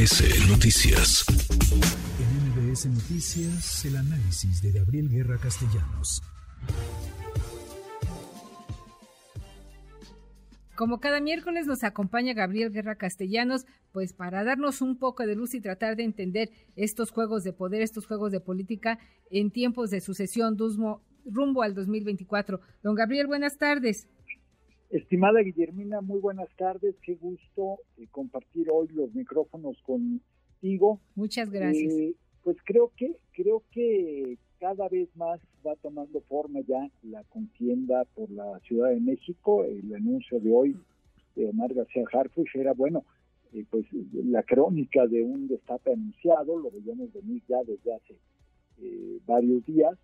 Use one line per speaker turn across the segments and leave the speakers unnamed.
MBS Noticias.
En MBS Noticias, el análisis de Gabriel Guerra Castellanos.
Como cada miércoles nos acompaña Gabriel Guerra Castellanos, pues para darnos un poco de luz y tratar de entender estos juegos de poder, estos juegos de política en tiempos de sucesión rumbo al 2024. Don Gabriel, buenas tardes.
Estimada Guillermina, muy buenas tardes. Qué gusto eh, compartir hoy los micrófonos contigo.
Muchas gracias. Eh,
pues creo que creo que cada vez más va tomando forma ya la contienda por la Ciudad de México. El anuncio de hoy de Omar García Harfuch era, bueno, eh, pues la crónica de un destape anunciado, lo veíamos venir ya desde hace eh, varios días,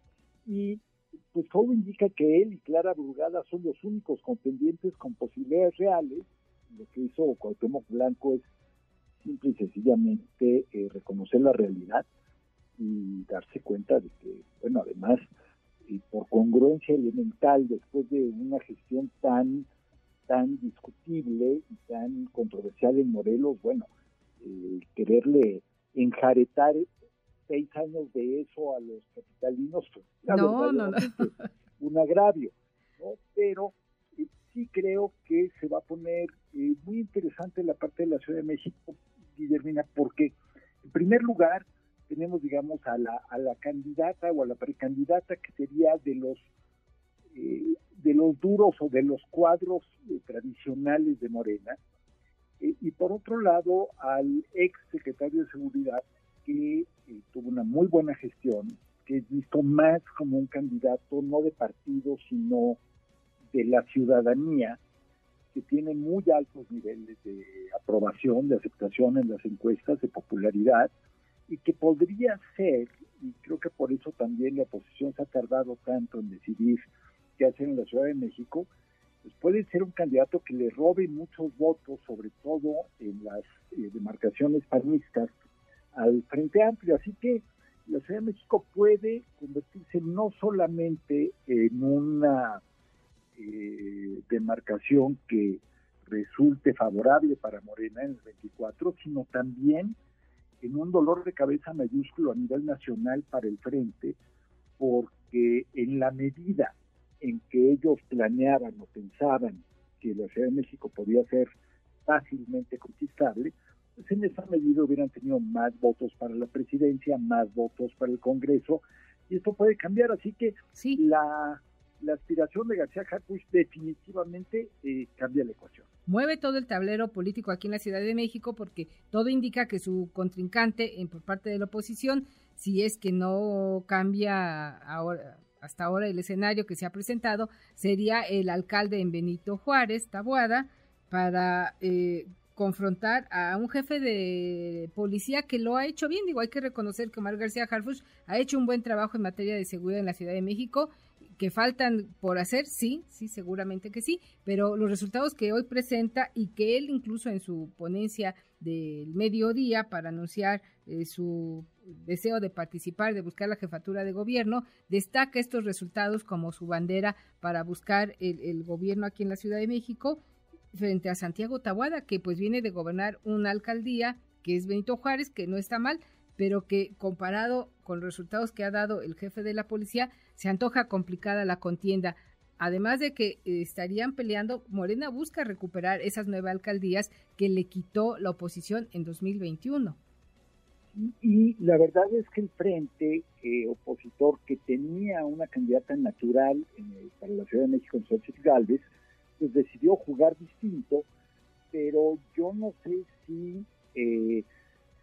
y pues todo indica que él y Clara Burgada son los únicos contendientes con posibilidades reales. Lo que hizo Cuauhtémoc Blanco es simple y sencillamente eh, reconocer la realidad y darse cuenta de que, bueno, además, y por congruencia elemental, después de una gestión tan, tan discutible y tan controversial en Morelos, bueno, quererle enjaretar seis años de eso a los capitalinos, pues,
no, no, no.
un agravio, ¿no? Pero eh, sí creo que se va a poner eh, muy interesante la parte de la Ciudad de México, Guillermina, porque en primer lugar, tenemos, digamos, a la, a la candidata o a la precandidata que sería de los eh, de los duros o de los cuadros eh, tradicionales de Morena, eh, y por otro lado al ex secretario de Seguridad que tuvo una muy buena gestión, que es visto más como un candidato no de partido, sino de la ciudadanía, que tiene muy altos niveles de aprobación, de aceptación en las encuestas, de popularidad, y que podría ser, y creo que por eso también la oposición se ha tardado tanto en decidir qué hacer en la Ciudad de México, pues puede ser un candidato que le robe muchos votos, sobre todo en las eh, demarcaciones panistas, al Frente Amplio. Así que la Ciudad de México puede convertirse no solamente en una eh, demarcación que resulte favorable para Morena en el 24, sino también en un dolor de cabeza mayúsculo a nivel nacional para el frente, porque en la medida en que ellos planeaban o pensaban que la Ciudad de México podía ser fácilmente conquistable, pues en esa medida hubieran tenido más votos para la presidencia, más votos para el Congreso, y esto puede cambiar, así que sí. la, la aspiración de García Harfuch definitivamente eh, cambia la ecuación
mueve todo el tablero político aquí en la Ciudad de México porque todo indica que su contrincante en, por parte de la oposición, si es que no cambia ahora, hasta ahora el escenario que se ha presentado, sería el alcalde en Benito Juárez, Tabuada, para eh, confrontar a un jefe de policía que lo ha hecho bien. Digo, hay que reconocer que Omar García Harfuch ha hecho un buen trabajo en materia de seguridad en la Ciudad de México que faltan por hacer, sí, sí, seguramente que sí, pero los resultados que hoy presenta y que él incluso en su ponencia del mediodía para anunciar eh, su deseo de participar, de buscar la jefatura de gobierno, destaca estos resultados como su bandera para buscar el, el gobierno aquí en la Ciudad de México frente a Santiago Tabuada, que pues viene de gobernar una alcaldía que es Benito Juárez, que no está mal, pero que comparado con los resultados que ha dado el jefe de la policía, se antoja complicada la contienda. Además de que eh, estarían peleando, Morena busca recuperar esas nueve alcaldías que le quitó la oposición en 2021.
Y la verdad es que el frente eh, opositor que tenía una candidata natural para la Ciudad de México, Xochitl Galvez, pues decidió jugar distinto, pero yo no sé si eh,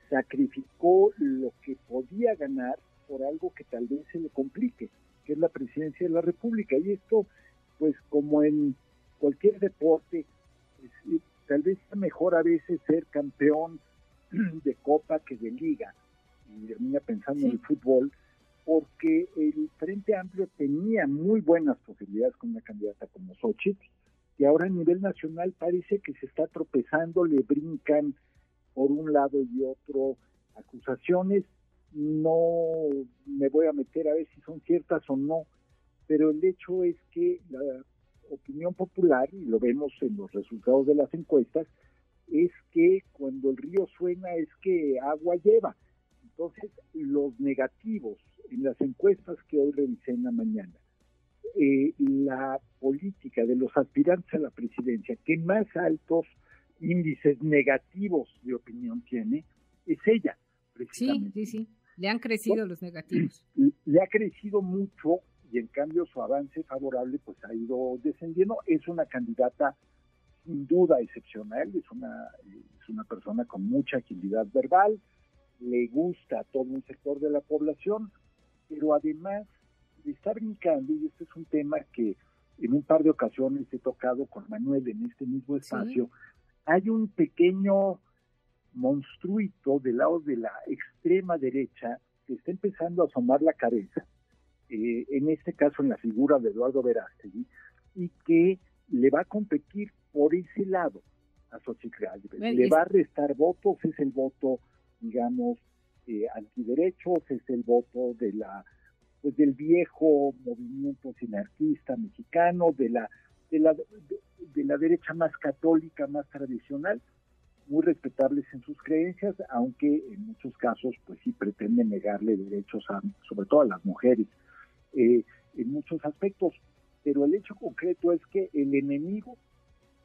sacrificó lo que podía ganar por algo que tal vez se le complique, que es la presidencia de la República. Y esto, pues como en cualquier deporte, pues, tal vez es mejor a veces ser campeón de copa que de liga. Y termina pensando en el fútbol, porque el Frente Amplio tenía muy buenas posibilidades con una candidata como Xochitl, ahora a nivel nacional parece que se está tropezando, le brincan por un lado y otro acusaciones. No me voy a meter a ver si son ciertas o no, pero el hecho es que la opinión popular, y lo vemos en los resultados de las encuestas, es que cuando el río suena es que agua lleva. Entonces, los negativos en las encuestas que hoy revisé en la mañana, eh, la política de los aspirantes a la presidencia que más altos índices negativos de opinión tiene es ella.
Sí, sí, sí. Le han crecido los negativos.
Le ha crecido mucho y en cambio su avance favorable pues ha ido descendiendo. Es una candidata sin duda excepcional, es una, es una persona con mucha agilidad verbal, le gusta a todo un sector de la población, pero además está brincando, y este es un tema que en un par de ocasiones he tocado con Manuel en este mismo espacio, hay un pequeño monstruito del lado de la extrema derecha que está empezando a asomar la cabeza, eh, en este caso en la figura de Eduardo Verástegui, y que le va a competir por ese lado a Xochitl Le va a restar votos, es el voto, digamos, eh, antiderechos, es el voto de la pues del viejo movimiento sinarquista mexicano, de la de la, de la derecha más católica, más tradicional, muy respetables en sus creencias, aunque en muchos casos pues sí pretenden negarle derechos a, sobre todo a las mujeres, eh, en muchos aspectos. Pero el hecho concreto es que el enemigo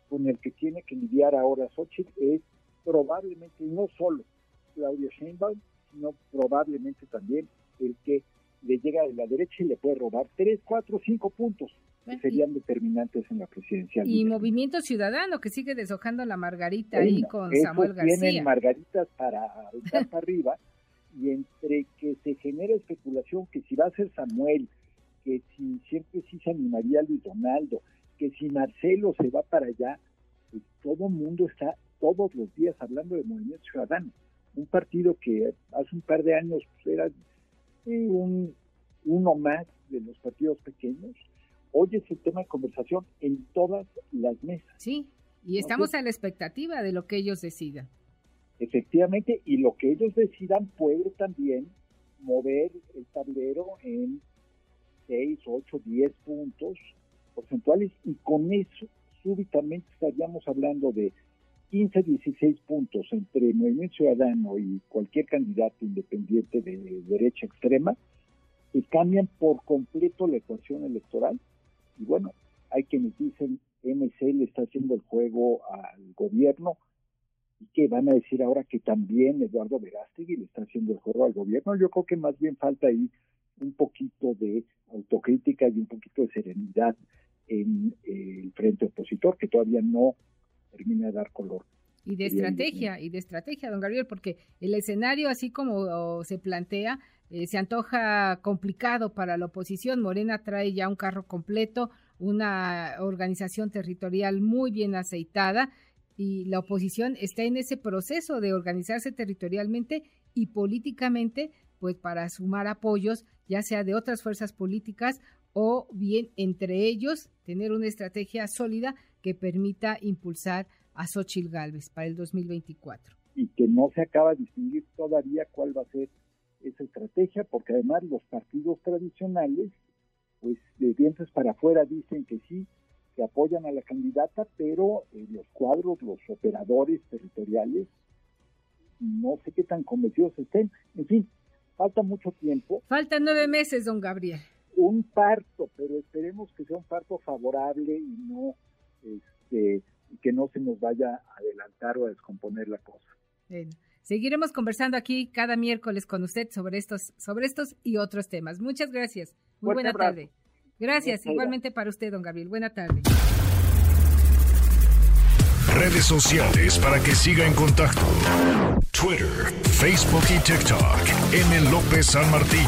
con el que tiene que lidiar ahora Xochitl es probablemente no solo Claudia Sheinbaum, sino probablemente también el que le llega de la derecha y le puede robar tres, cuatro, cinco puntos que serían determinantes en la presidencia.
Y Movimiento Ciudadano, que sigue deshojando la margarita ahí con Samuel García.
Tienen margaritas para, para arriba, y entre que se genera especulación que si va a ser Samuel, que si siempre sí se animaría Luis Donaldo, que si Marcelo se va para allá, pues todo el mundo está todos los días hablando de Movimiento Ciudadano. Un partido que hace un par de años pues, era un, uno más de los partidos pequeños, hoy es el tema de conversación en todas las mesas.
Sí, y estamos a la expectativa de lo que ellos decidan.
Efectivamente, y lo que ellos decidan puede también mover el tablero en 6, 8, 10 puntos porcentuales y con eso súbitamente estaríamos hablando de 15, 16 puntos entre Movimiento Ciudadano y cualquier candidato independiente de derecha extrema que cambian por completo la ecuación electoral. Y bueno, hay quienes dicen MC le está haciendo el juego al gobierno y que van a decir ahora que también Eduardo Verástegui le está haciendo el juego al gobierno. Yo creo que más bien falta ahí un poquito de autocrítica y un poquito de serenidad en eh, el frente opositor, que todavía no termina de dar color.
Y de estrategia, y de estrategia, don Gabriel, porque el escenario, así como se plantea, eh, se antoja complicado para la oposición. Morena trae ya un carro completo, una organización territorial muy bien aceitada y la oposición está en ese proceso de organizarse territorialmente y políticamente, pues para sumar apoyos, ya sea de otras fuerzas políticas o bien entre ellos tener una estrategia sólida que permita impulsar a Xochitl Galvez para el 2024.
Y que no se acaba de distinguir todavía cuál va a ser esa estrategia, porque además los partidos tradicionales, pues de dientes para afuera dicen que sí, que apoyan a la candidata, pero eh, los cuadros, los operadores territoriales, no sé qué tan convencidos estén. En fin, falta mucho tiempo.
Faltan nueve meses, don Gabriel.
Un parto, pero esperemos que sea un parto favorable y no este, que no se nos vaya a adelantar o a descomponer la cosa.
Seguiremos conversando aquí cada miércoles con usted sobre estos, sobre estos y otros temas. Muchas gracias. Muy buena tarde. Gracias, igualmente para usted, don Gabriel. Buena tarde.
Redes sociales para que siga en contacto: Twitter, Facebook y TikTok. M. López San Martín.